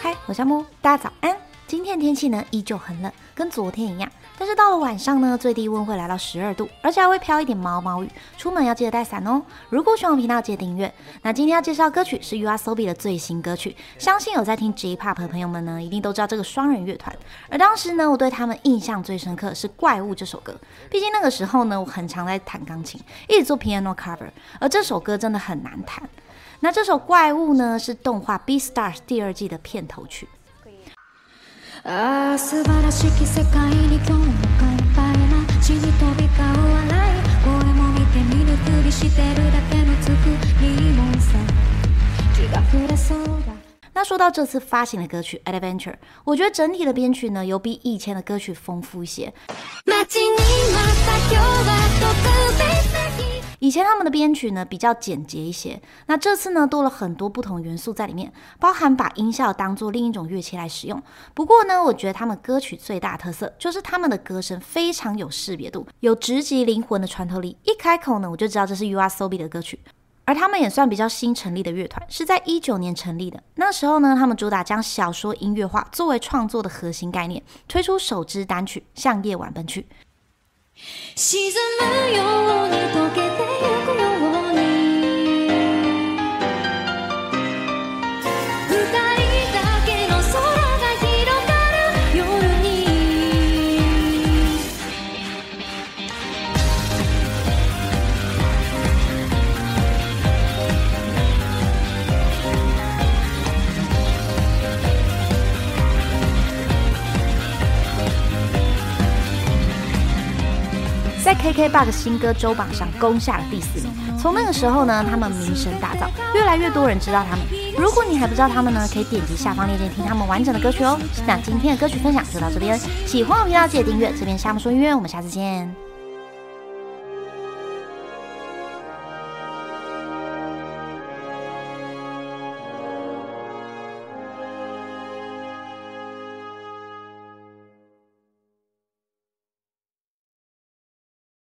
嗨，我是木，大家早安。今天天气呢依旧很冷，跟昨天一样。但是到了晚上呢，最低温会来到十二度，而且还会飘一点毛毛雨。出门要记得带伞哦。如果喜欢我频道，记得订阅。那今天要介绍歌曲是 UASOBI 的最新歌曲，相信有在听 J-Pop 的朋友们呢，一定都知道这个双人乐团。而当时呢，我对他们印象最深刻是《怪物》这首歌，毕竟那个时候呢，我很常在弹钢琴，一直做 piano cover，而这首歌真的很难弹。那这首《怪物》呢，是动画《B Stars》第二季的片头曲。那说到这次发行的歌曲《Adventure》，我觉得整体的编曲呢，有比以前的歌曲丰富一些。以前他们的编曲呢比较简洁一些，那这次呢多了很多不同元素在里面，包含把音效当做另一种乐器来使用。不过呢，我觉得他们歌曲最大特色就是他们的歌声非常有识别度，有直击灵魂的穿透力。一开口呢，我就知道这是 U R S O B 的歌曲。而他们也算比较新成立的乐团，是在一九年成立的。那时候呢，他们主打将小说音乐化作为创作的核心概念，推出首支单曲《向夜晚奔去》。在 KKBOX 新歌周榜上攻下了第四名。从那个时候呢，他们名声大噪，越来越多人知道他们。如果你还不知道他们呢，可以点击下方链接听他们完整的歌曲哦。那今天的歌曲分享就到这边，喜欢我频道记得订阅。这边夏木说音乐，我们下次见。